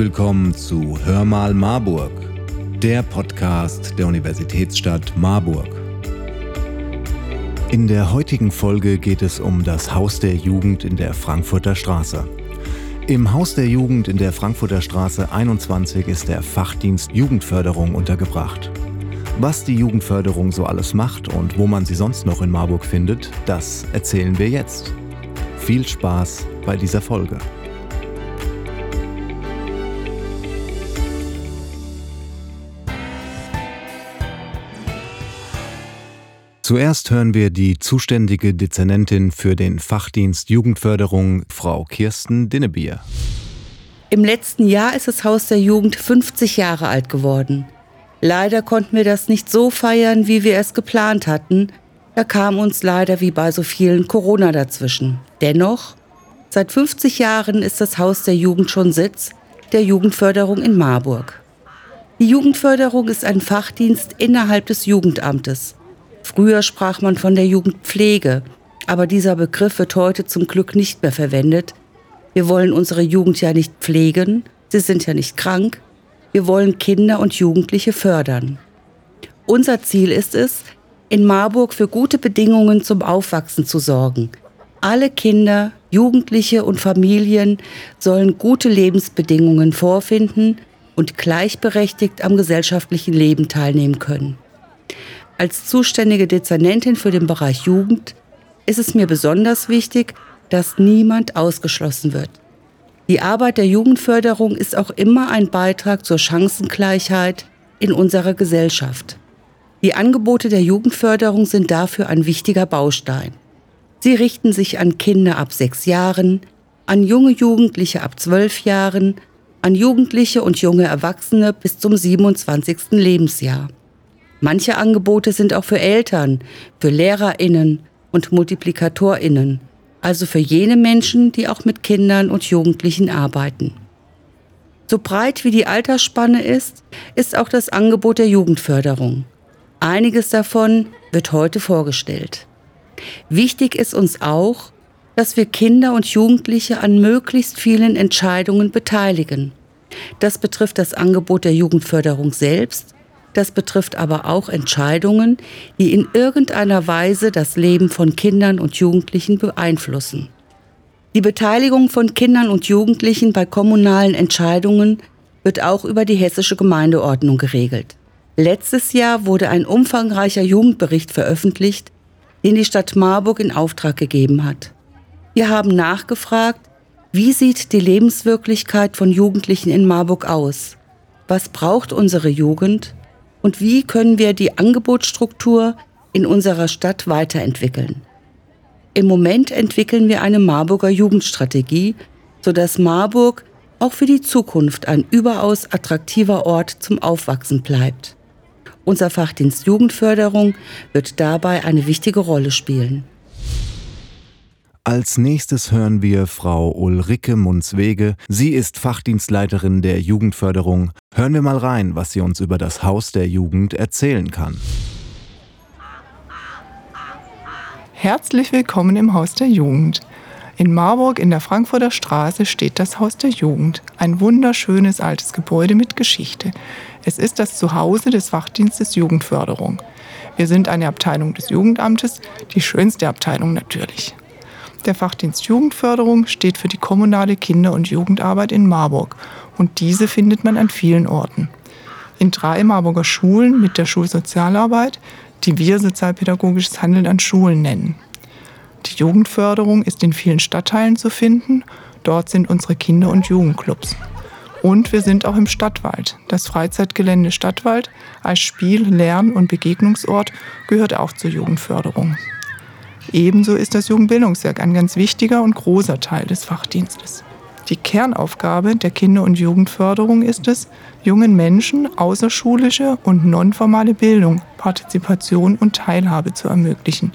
Willkommen zu Hör mal Marburg, der Podcast der Universitätsstadt Marburg. In der heutigen Folge geht es um das Haus der Jugend in der Frankfurter Straße. Im Haus der Jugend in der Frankfurter Straße 21 ist der Fachdienst Jugendförderung untergebracht. Was die Jugendförderung so alles macht und wo man sie sonst noch in Marburg findet, das erzählen wir jetzt. Viel Spaß bei dieser Folge. Zuerst hören wir die zuständige Dezernentin für den Fachdienst Jugendförderung, Frau Kirsten Dinnebier. Im letzten Jahr ist das Haus der Jugend 50 Jahre alt geworden. Leider konnten wir das nicht so feiern, wie wir es geplant hatten. Da kam uns leider wie bei so vielen Corona dazwischen. Dennoch, seit 50 Jahren ist das Haus der Jugend schon Sitz der Jugendförderung in Marburg. Die Jugendförderung ist ein Fachdienst innerhalb des Jugendamtes. Früher sprach man von der Jugendpflege, aber dieser Begriff wird heute zum Glück nicht mehr verwendet. Wir wollen unsere Jugend ja nicht pflegen, sie sind ja nicht krank, wir wollen Kinder und Jugendliche fördern. Unser Ziel ist es, in Marburg für gute Bedingungen zum Aufwachsen zu sorgen. Alle Kinder, Jugendliche und Familien sollen gute Lebensbedingungen vorfinden und gleichberechtigt am gesellschaftlichen Leben teilnehmen können. Als zuständige Dezernentin für den Bereich Jugend ist es mir besonders wichtig, dass niemand ausgeschlossen wird. Die Arbeit der Jugendförderung ist auch immer ein Beitrag zur Chancengleichheit in unserer Gesellschaft. Die Angebote der Jugendförderung sind dafür ein wichtiger Baustein. Sie richten sich an Kinder ab sechs Jahren, an junge Jugendliche ab zwölf Jahren, an Jugendliche und junge Erwachsene bis zum 27. Lebensjahr. Manche Angebote sind auch für Eltern, für Lehrerinnen und Multiplikatorinnen, also für jene Menschen, die auch mit Kindern und Jugendlichen arbeiten. So breit wie die Altersspanne ist, ist auch das Angebot der Jugendförderung. Einiges davon wird heute vorgestellt. Wichtig ist uns auch, dass wir Kinder und Jugendliche an möglichst vielen Entscheidungen beteiligen. Das betrifft das Angebot der Jugendförderung selbst das betrifft aber auch Entscheidungen, die in irgendeiner Weise das Leben von Kindern und Jugendlichen beeinflussen. Die Beteiligung von Kindern und Jugendlichen bei kommunalen Entscheidungen wird auch über die hessische Gemeindeordnung geregelt. Letztes Jahr wurde ein umfangreicher Jugendbericht veröffentlicht, den die Stadt Marburg in Auftrag gegeben hat. Wir haben nachgefragt, wie sieht die Lebenswirklichkeit von Jugendlichen in Marburg aus? Was braucht unsere Jugend? Und wie können wir die Angebotsstruktur in unserer Stadt weiterentwickeln. Im Moment entwickeln wir eine Marburger Jugendstrategie, sodass Marburg auch für die Zukunft ein überaus attraktiver Ort zum Aufwachsen bleibt. Unser Fachdienst Jugendförderung wird dabei eine wichtige Rolle spielen. Als nächstes hören wir Frau Ulrike Munzwege. Sie ist Fachdienstleiterin der Jugendförderung. Hören wir mal rein, was sie uns über das Haus der Jugend erzählen kann. Herzlich willkommen im Haus der Jugend. In Marburg in der Frankfurter Straße steht das Haus der Jugend, ein wunderschönes altes Gebäude mit Geschichte. Es ist das Zuhause des Fachdienstes Jugendförderung. Wir sind eine Abteilung des Jugendamtes, die schönste Abteilung natürlich. Der Fachdienst Jugendförderung steht für die kommunale Kinder- und Jugendarbeit in Marburg und diese findet man an vielen Orten. In drei Marburger Schulen mit der Schulsozialarbeit, die wir sozialpädagogisches Handeln an Schulen nennen. Die Jugendförderung ist in vielen Stadtteilen zu finden. Dort sind unsere Kinder- und Jugendclubs. Und wir sind auch im Stadtwald. Das Freizeitgelände Stadtwald als Spiel-, Lern- und Begegnungsort gehört auch zur Jugendförderung. Ebenso ist das Jugendbildungswerk ein ganz wichtiger und großer Teil des Fachdienstes. Die Kernaufgabe der Kinder- und Jugendförderung ist es, jungen Menschen außerschulische und nonformale Bildung, Partizipation und Teilhabe zu ermöglichen.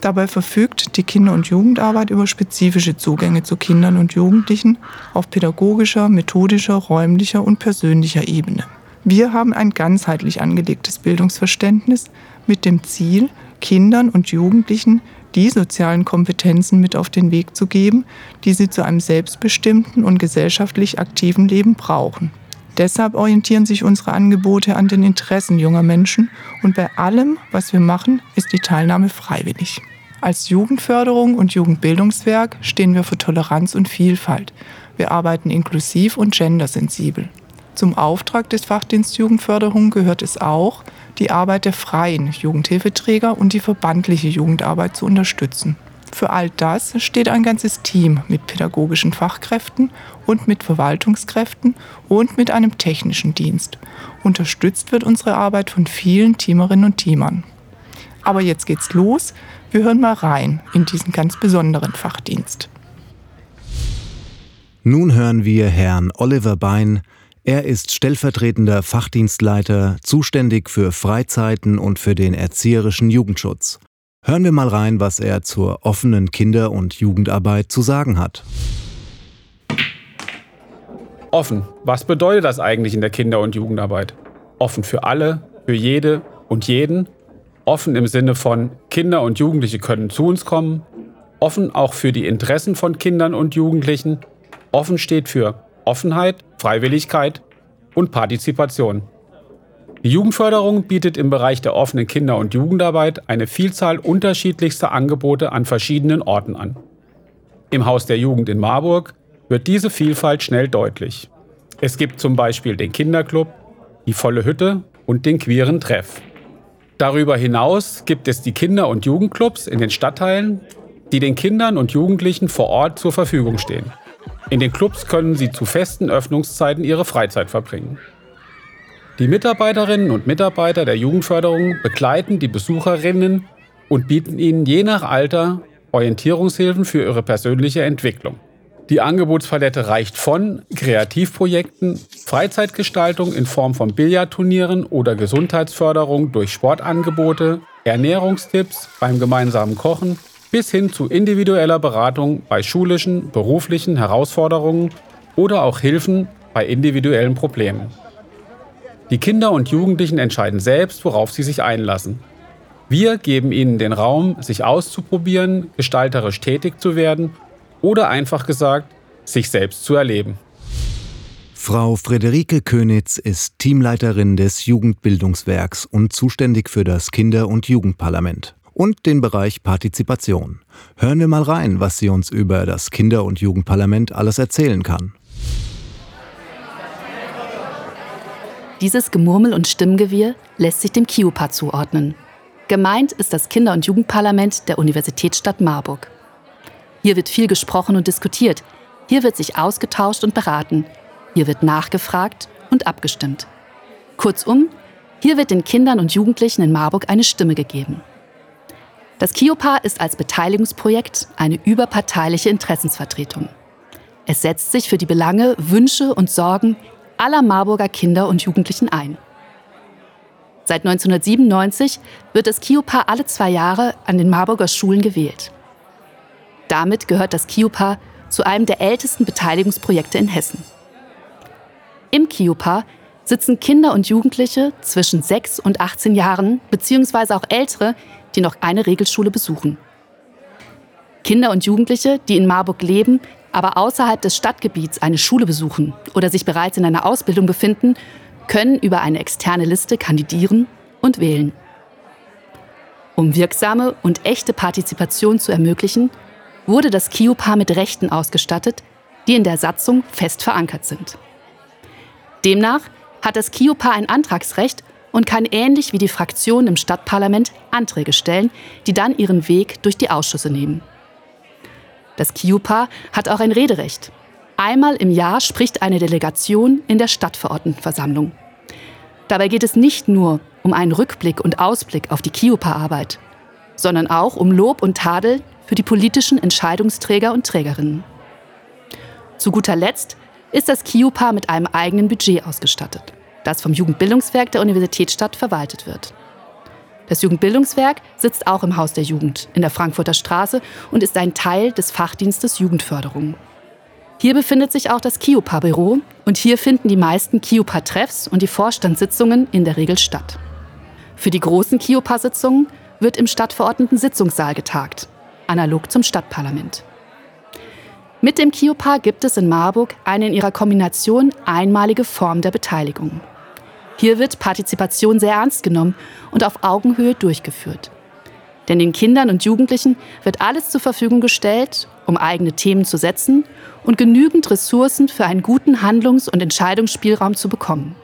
Dabei verfügt die Kinder- und Jugendarbeit über spezifische Zugänge zu Kindern und Jugendlichen auf pädagogischer, methodischer, räumlicher und persönlicher Ebene. Wir haben ein ganzheitlich angelegtes Bildungsverständnis mit dem Ziel, Kindern und Jugendlichen die sozialen Kompetenzen mit auf den Weg zu geben, die sie zu einem selbstbestimmten und gesellschaftlich aktiven Leben brauchen. Deshalb orientieren sich unsere Angebote an den Interessen junger Menschen und bei allem, was wir machen, ist die Teilnahme freiwillig. Als Jugendförderung und Jugendbildungswerk stehen wir für Toleranz und Vielfalt. Wir arbeiten inklusiv und gendersensibel. Zum Auftrag des Fachdienst Jugendförderung gehört es auch, die Arbeit der freien Jugendhilfeträger und die verbandliche Jugendarbeit zu unterstützen. Für all das steht ein ganzes Team mit pädagogischen Fachkräften und mit Verwaltungskräften und mit einem technischen Dienst. Unterstützt wird unsere Arbeit von vielen Teamerinnen und Teamern. Aber jetzt geht's los. Wir hören mal rein in diesen ganz besonderen Fachdienst. Nun hören wir Herrn Oliver Bein, er ist stellvertretender Fachdienstleiter, zuständig für Freizeiten und für den erzieherischen Jugendschutz. Hören wir mal rein, was er zur offenen Kinder- und Jugendarbeit zu sagen hat. Offen. Was bedeutet das eigentlich in der Kinder- und Jugendarbeit? Offen für alle, für jede und jeden. Offen im Sinne von Kinder und Jugendliche können zu uns kommen. Offen auch für die Interessen von Kindern und Jugendlichen. Offen steht für Offenheit, Freiwilligkeit und Partizipation. Die Jugendförderung bietet im Bereich der offenen Kinder- und Jugendarbeit eine Vielzahl unterschiedlichster Angebote an verschiedenen Orten an. Im Haus der Jugend in Marburg wird diese Vielfalt schnell deutlich. Es gibt zum Beispiel den Kinderclub, die volle Hütte und den queeren Treff. Darüber hinaus gibt es die Kinder- und Jugendclubs in den Stadtteilen, die den Kindern und Jugendlichen vor Ort zur Verfügung stehen. In den Clubs können sie zu festen Öffnungszeiten ihre Freizeit verbringen. Die Mitarbeiterinnen und Mitarbeiter der Jugendförderung begleiten die Besucherinnen und bieten ihnen je nach Alter Orientierungshilfen für ihre persönliche Entwicklung. Die Angebotspalette reicht von Kreativprojekten, Freizeitgestaltung in Form von Billardturnieren oder Gesundheitsförderung durch Sportangebote, Ernährungstipps beim gemeinsamen Kochen bis hin zu individueller Beratung bei schulischen, beruflichen Herausforderungen oder auch Hilfen bei individuellen Problemen. Die Kinder und Jugendlichen entscheiden selbst, worauf sie sich einlassen. Wir geben ihnen den Raum, sich auszuprobieren, gestalterisch tätig zu werden oder einfach gesagt, sich selbst zu erleben. Frau Friederike Könitz ist Teamleiterin des Jugendbildungswerks und zuständig für das Kinder- und Jugendparlament und den Bereich Partizipation. Hören wir mal rein, was sie uns über das Kinder- und Jugendparlament alles erzählen kann. Dieses Gemurmel und Stimmgewirr lässt sich dem KIUPA zuordnen. Gemeint ist das Kinder- und Jugendparlament der Universitätsstadt Marburg. Hier wird viel gesprochen und diskutiert. Hier wird sich ausgetauscht und beraten. Hier wird nachgefragt und abgestimmt. Kurzum, hier wird den Kindern und Jugendlichen in Marburg eine Stimme gegeben. Das KIOPA ist als Beteiligungsprojekt eine überparteiliche Interessensvertretung. Es setzt sich für die Belange, Wünsche und Sorgen aller Marburger Kinder und Jugendlichen ein. Seit 1997 wird das KIOPA alle zwei Jahre an den Marburger Schulen gewählt. Damit gehört das KIOPA zu einem der ältesten Beteiligungsprojekte in Hessen. Im KIOPA sitzen Kinder und Jugendliche zwischen 6 und 18 Jahren bzw. auch Ältere die noch eine Regelschule besuchen. Kinder und Jugendliche, die in Marburg leben, aber außerhalb des Stadtgebiets eine Schule besuchen oder sich bereits in einer Ausbildung befinden, können über eine externe Liste kandidieren und wählen. Um wirksame und echte Partizipation zu ermöglichen, wurde das KIUPA mit Rechten ausgestattet, die in der Satzung fest verankert sind. Demnach hat das KIUPA ein Antragsrecht und kann ähnlich wie die Fraktionen im Stadtparlament Anträge stellen, die dann ihren Weg durch die Ausschüsse nehmen. Das KIUPA hat auch ein Rederecht. Einmal im Jahr spricht eine Delegation in der Stadtverordnetenversammlung. Dabei geht es nicht nur um einen Rückblick und Ausblick auf die KIUPA-Arbeit, sondern auch um Lob und Tadel für die politischen Entscheidungsträger und Trägerinnen. Zu guter Letzt ist das KIUPA mit einem eigenen Budget ausgestattet das vom Jugendbildungswerk der Universitätsstadt verwaltet wird. Das Jugendbildungswerk sitzt auch im Haus der Jugend in der Frankfurter Straße und ist ein Teil des Fachdienstes Jugendförderung. Hier befindet sich auch das KIUPA-Büro und hier finden die meisten KIUPA-Treffs und die Vorstandssitzungen in der Regel statt. Für die großen KIUPA-Sitzungen wird im stadtverordneten Sitzungssaal getagt, analog zum Stadtparlament. Mit dem Kiopa gibt es in Marburg eine in ihrer Kombination einmalige Form der Beteiligung. Hier wird Partizipation sehr ernst genommen und auf Augenhöhe durchgeführt. Denn den Kindern und Jugendlichen wird alles zur Verfügung gestellt, um eigene Themen zu setzen und genügend Ressourcen für einen guten Handlungs- und Entscheidungsspielraum zu bekommen.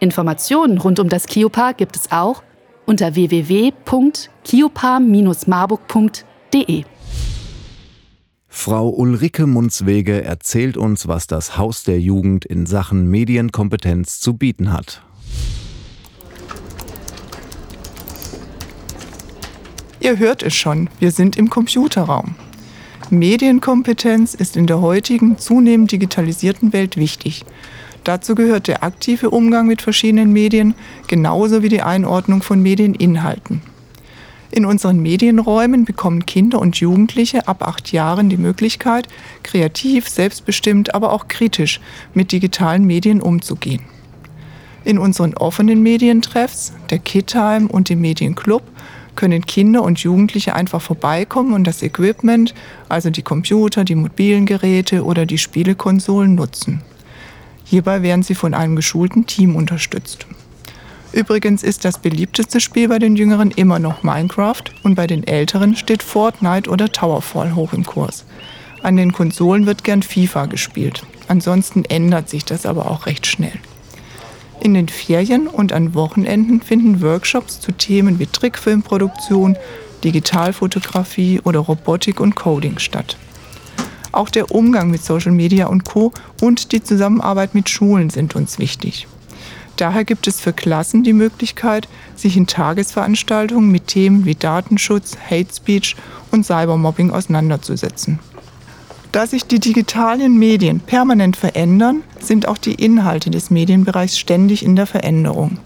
Informationen rund um das Kiopa gibt es auch unter www.kiopa-marburg.de. Frau Ulrike Munzwege erzählt uns, was das Haus der Jugend in Sachen Medienkompetenz zu bieten hat. Ihr hört es schon, wir sind im Computerraum. Medienkompetenz ist in der heutigen zunehmend digitalisierten Welt wichtig. Dazu gehört der aktive Umgang mit verschiedenen Medien, genauso wie die Einordnung von Medieninhalten. In unseren Medienräumen bekommen Kinder und Jugendliche ab acht Jahren die Möglichkeit, kreativ, selbstbestimmt, aber auch kritisch mit digitalen Medien umzugehen. In unseren offenen Medientreffs, der Kidtime und dem Medienclub, können Kinder und Jugendliche einfach vorbeikommen und das Equipment, also die Computer, die mobilen Geräte oder die Spielekonsolen nutzen. Hierbei werden sie von einem geschulten Team unterstützt. Übrigens ist das beliebteste Spiel bei den Jüngeren immer noch Minecraft und bei den Älteren steht Fortnite oder Towerfall hoch im Kurs. An den Konsolen wird gern FIFA gespielt. Ansonsten ändert sich das aber auch recht schnell. In den Ferien und an Wochenenden finden Workshops zu Themen wie Trickfilmproduktion, Digitalfotografie oder Robotik und Coding statt. Auch der Umgang mit Social Media und Co. und die Zusammenarbeit mit Schulen sind uns wichtig. Daher gibt es für Klassen die Möglichkeit, sich in Tagesveranstaltungen mit Themen wie Datenschutz, Hate Speech und Cybermobbing auseinanderzusetzen. Da sich die digitalen Medien permanent verändern, sind auch die Inhalte des Medienbereichs ständig in der Veränderung.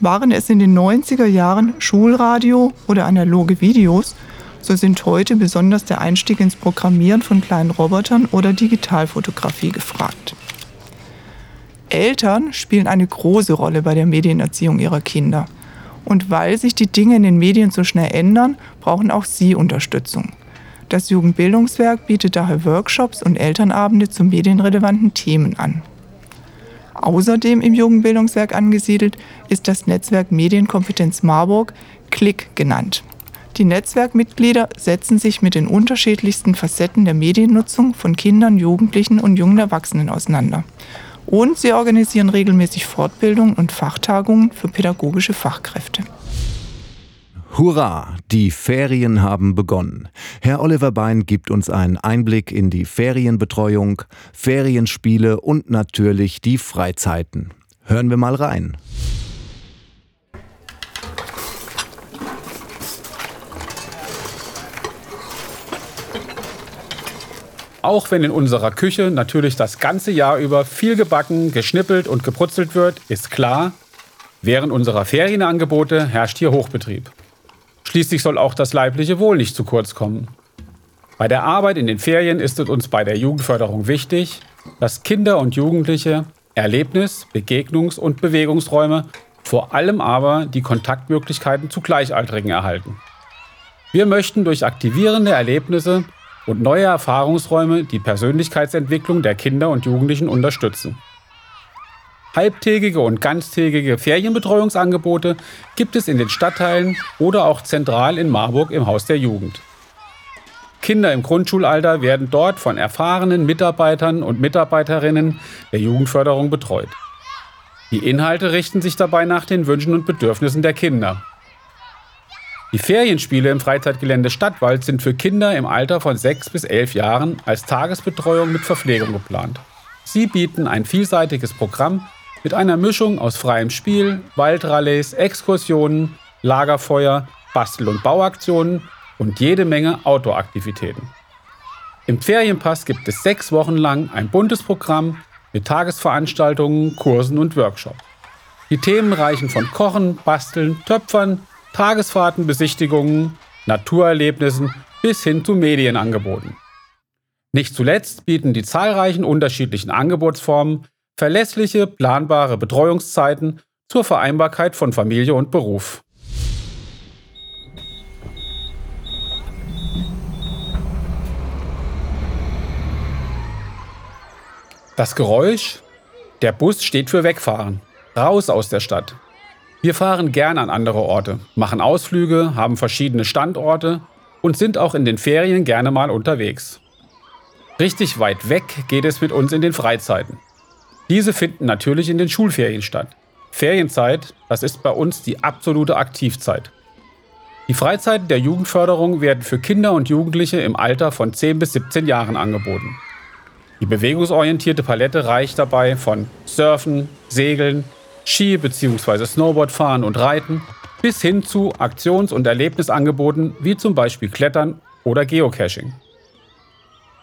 Waren es in den 90er Jahren Schulradio oder analoge Videos, so sind heute besonders der Einstieg ins Programmieren von kleinen Robotern oder Digitalfotografie gefragt. Eltern spielen eine große Rolle bei der Medienerziehung ihrer Kinder. Und weil sich die Dinge in den Medien so schnell ändern, brauchen auch sie Unterstützung. Das Jugendbildungswerk bietet daher Workshops und Elternabende zu medienrelevanten Themen an. Außerdem im Jugendbildungswerk angesiedelt ist das Netzwerk Medienkompetenz Marburg, Klick genannt. Die Netzwerkmitglieder setzen sich mit den unterschiedlichsten Facetten der Mediennutzung von Kindern, Jugendlichen und jungen Erwachsenen auseinander und sie organisieren regelmäßig Fortbildungen und Fachtagungen für pädagogische Fachkräfte. Hurra, die Ferien haben begonnen. Herr Oliver Bein gibt uns einen Einblick in die Ferienbetreuung, Ferienspiele und natürlich die Freizeiten. Hören wir mal rein. Auch wenn in unserer Küche natürlich das ganze Jahr über viel gebacken, geschnippelt und gebrutzelt wird, ist klar, während unserer Ferienangebote herrscht hier Hochbetrieb. Schließlich soll auch das leibliche Wohl nicht zu kurz kommen. Bei der Arbeit in den Ferien ist es uns bei der Jugendförderung wichtig, dass Kinder und Jugendliche Erlebnis-, Begegnungs- und Bewegungsräume, vor allem aber die Kontaktmöglichkeiten zu Gleichaltrigen erhalten. Wir möchten durch aktivierende Erlebnisse und neue Erfahrungsräume die Persönlichkeitsentwicklung der Kinder und Jugendlichen unterstützen. Halbtägige und ganztägige Ferienbetreuungsangebote gibt es in den Stadtteilen oder auch zentral in Marburg im Haus der Jugend. Kinder im Grundschulalter werden dort von erfahrenen Mitarbeitern und Mitarbeiterinnen der Jugendförderung betreut. Die Inhalte richten sich dabei nach den Wünschen und Bedürfnissen der Kinder. Die Ferienspiele im Freizeitgelände Stadtwald sind für Kinder im Alter von 6 bis 11 Jahren als Tagesbetreuung mit Verpflegung geplant. Sie bieten ein vielseitiges Programm mit einer Mischung aus freiem Spiel, Waldralleys, Exkursionen, Lagerfeuer, Bastel- und Bauaktionen und jede Menge Outdoor-Aktivitäten. Im Ferienpass gibt es sechs Wochen lang ein buntes Programm mit Tagesveranstaltungen, Kursen und Workshops. Die Themen reichen von Kochen, Basteln, Töpfern, Tagesfahrten, Besichtigungen, Naturerlebnissen bis hin zu Medienangeboten. Nicht zuletzt bieten die zahlreichen unterschiedlichen Angebotsformen verlässliche, planbare Betreuungszeiten zur Vereinbarkeit von Familie und Beruf. Das Geräusch? Der Bus steht für Wegfahren. Raus aus der Stadt. Wir fahren gern an andere Orte, machen Ausflüge, haben verschiedene Standorte und sind auch in den Ferien gerne mal unterwegs. Richtig weit weg geht es mit uns in den Freizeiten. Diese finden natürlich in den Schulferien statt. Ferienzeit, das ist bei uns die absolute Aktivzeit. Die Freizeiten der Jugendförderung werden für Kinder und Jugendliche im Alter von 10 bis 17 Jahren angeboten. Die bewegungsorientierte Palette reicht dabei von Surfen, Segeln, Ski- bzw. Snowboardfahren und Reiten bis hin zu Aktions- und Erlebnisangeboten wie zum Beispiel Klettern oder Geocaching.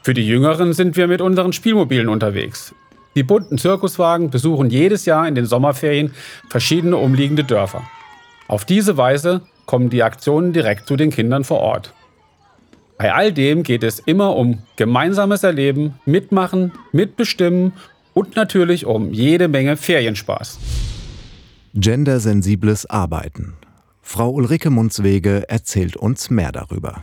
Für die Jüngeren sind wir mit unseren Spielmobilen unterwegs. Die bunten Zirkuswagen besuchen jedes Jahr in den Sommerferien verschiedene umliegende Dörfer. Auf diese Weise kommen die Aktionen direkt zu den Kindern vor Ort. Bei all dem geht es immer um gemeinsames Erleben, Mitmachen, Mitbestimmen und natürlich um jede Menge Ferienspaß. Gendersensibles Arbeiten. Frau Ulrike Munzwege erzählt uns mehr darüber.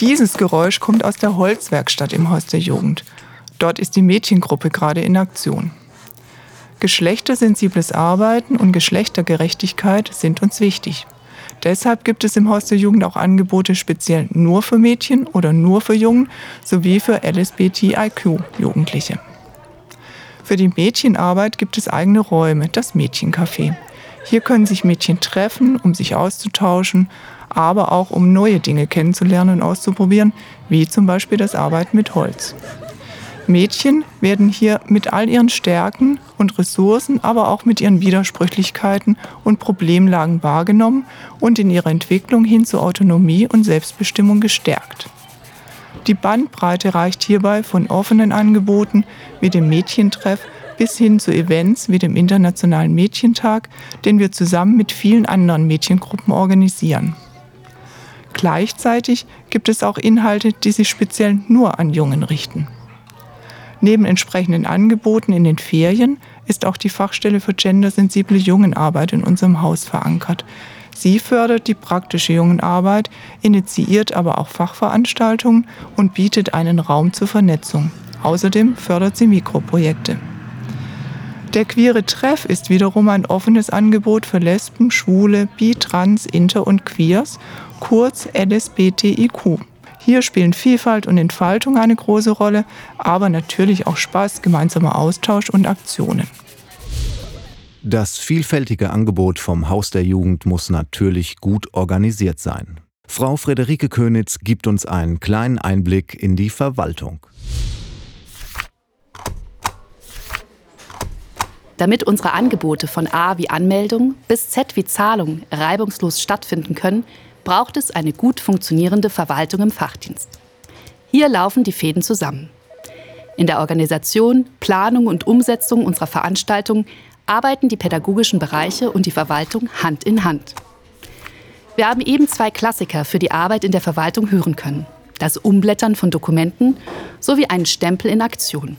Dieses Geräusch kommt aus der Holzwerkstatt im Haus der Jugend. Dort ist die Mädchengruppe gerade in Aktion. Geschlechtersensibles Arbeiten und Geschlechtergerechtigkeit sind uns wichtig. Deshalb gibt es im Haus der Jugend auch Angebote speziell nur für Mädchen oder nur für Jungen sowie für LSBTIQ-Jugendliche. Für die Mädchenarbeit gibt es eigene Räume, das Mädchencafé. Hier können sich Mädchen treffen, um sich auszutauschen, aber auch um neue Dinge kennenzulernen und auszuprobieren, wie zum Beispiel das Arbeiten mit Holz. Mädchen werden hier mit all ihren Stärken und Ressourcen, aber auch mit ihren Widersprüchlichkeiten und Problemlagen wahrgenommen und in ihrer Entwicklung hin zu Autonomie und Selbstbestimmung gestärkt. Die Bandbreite reicht hierbei von offenen Angeboten wie dem Mädchentreff bis hin zu Events wie dem Internationalen Mädchentag, den wir zusammen mit vielen anderen Mädchengruppen organisieren. Gleichzeitig gibt es auch Inhalte, die sich speziell nur an Jungen richten. Neben entsprechenden Angeboten in den Ferien ist auch die Fachstelle für gendersensible Jungenarbeit in unserem Haus verankert. Sie fördert die praktische Jungenarbeit, initiiert aber auch Fachveranstaltungen und bietet einen Raum zur Vernetzung. Außerdem fördert sie Mikroprojekte. Der queere Treff ist wiederum ein offenes Angebot für Lesben, Schwule, Bi, Trans, Inter und Queers, kurz LSBTIQ. Hier spielen Vielfalt und Entfaltung eine große Rolle, aber natürlich auch Spaß, gemeinsamer Austausch und Aktionen. Das vielfältige Angebot vom Haus der Jugend muss natürlich gut organisiert sein. Frau Friederike Könitz gibt uns einen kleinen Einblick in die Verwaltung. Damit unsere Angebote von A wie Anmeldung bis Z wie Zahlung reibungslos stattfinden können, braucht es eine gut funktionierende Verwaltung im Fachdienst. Hier laufen die Fäden zusammen. In der Organisation, Planung und Umsetzung unserer Veranstaltungen arbeiten die pädagogischen Bereiche und die Verwaltung Hand in Hand. Wir haben eben zwei Klassiker für die Arbeit in der Verwaltung hören können. Das Umblättern von Dokumenten sowie einen Stempel in Aktion.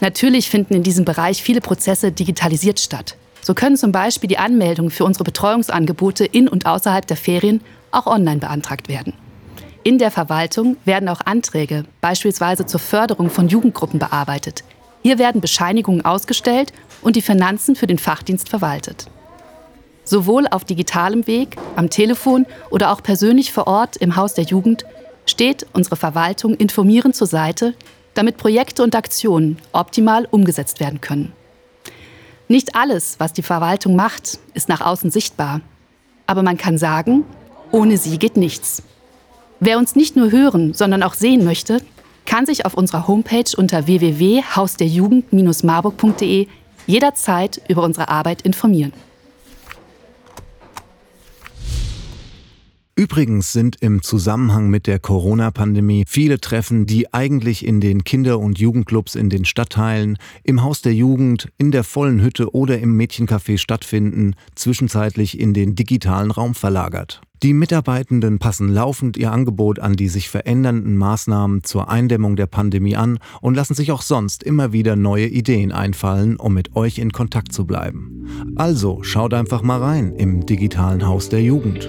Natürlich finden in diesem Bereich viele Prozesse digitalisiert statt. So können zum Beispiel die Anmeldungen für unsere Betreuungsangebote in und außerhalb der Ferien auch online beantragt werden. In der Verwaltung werden auch Anträge, beispielsweise zur Förderung von Jugendgruppen, bearbeitet. Hier werden Bescheinigungen ausgestellt und die Finanzen für den Fachdienst verwaltet. Sowohl auf digitalem Weg, am Telefon oder auch persönlich vor Ort im Haus der Jugend steht unsere Verwaltung informierend zur Seite, damit Projekte und Aktionen optimal umgesetzt werden können. Nicht alles, was die Verwaltung macht, ist nach außen sichtbar. Aber man kann sagen, ohne sie geht nichts. Wer uns nicht nur hören, sondern auch sehen möchte, kann sich auf unserer Homepage unter www.hausderjugend-marburg.de jederzeit über unsere Arbeit informieren. Übrigens sind im Zusammenhang mit der Corona-Pandemie viele Treffen, die eigentlich in den Kinder- und Jugendclubs in den Stadtteilen, im Haus der Jugend, in der vollen Hütte oder im Mädchencafé stattfinden, zwischenzeitlich in den digitalen Raum verlagert. Die Mitarbeitenden passen laufend ihr Angebot an die sich verändernden Maßnahmen zur Eindämmung der Pandemie an und lassen sich auch sonst immer wieder neue Ideen einfallen, um mit euch in Kontakt zu bleiben. Also schaut einfach mal rein im digitalen Haus der Jugend.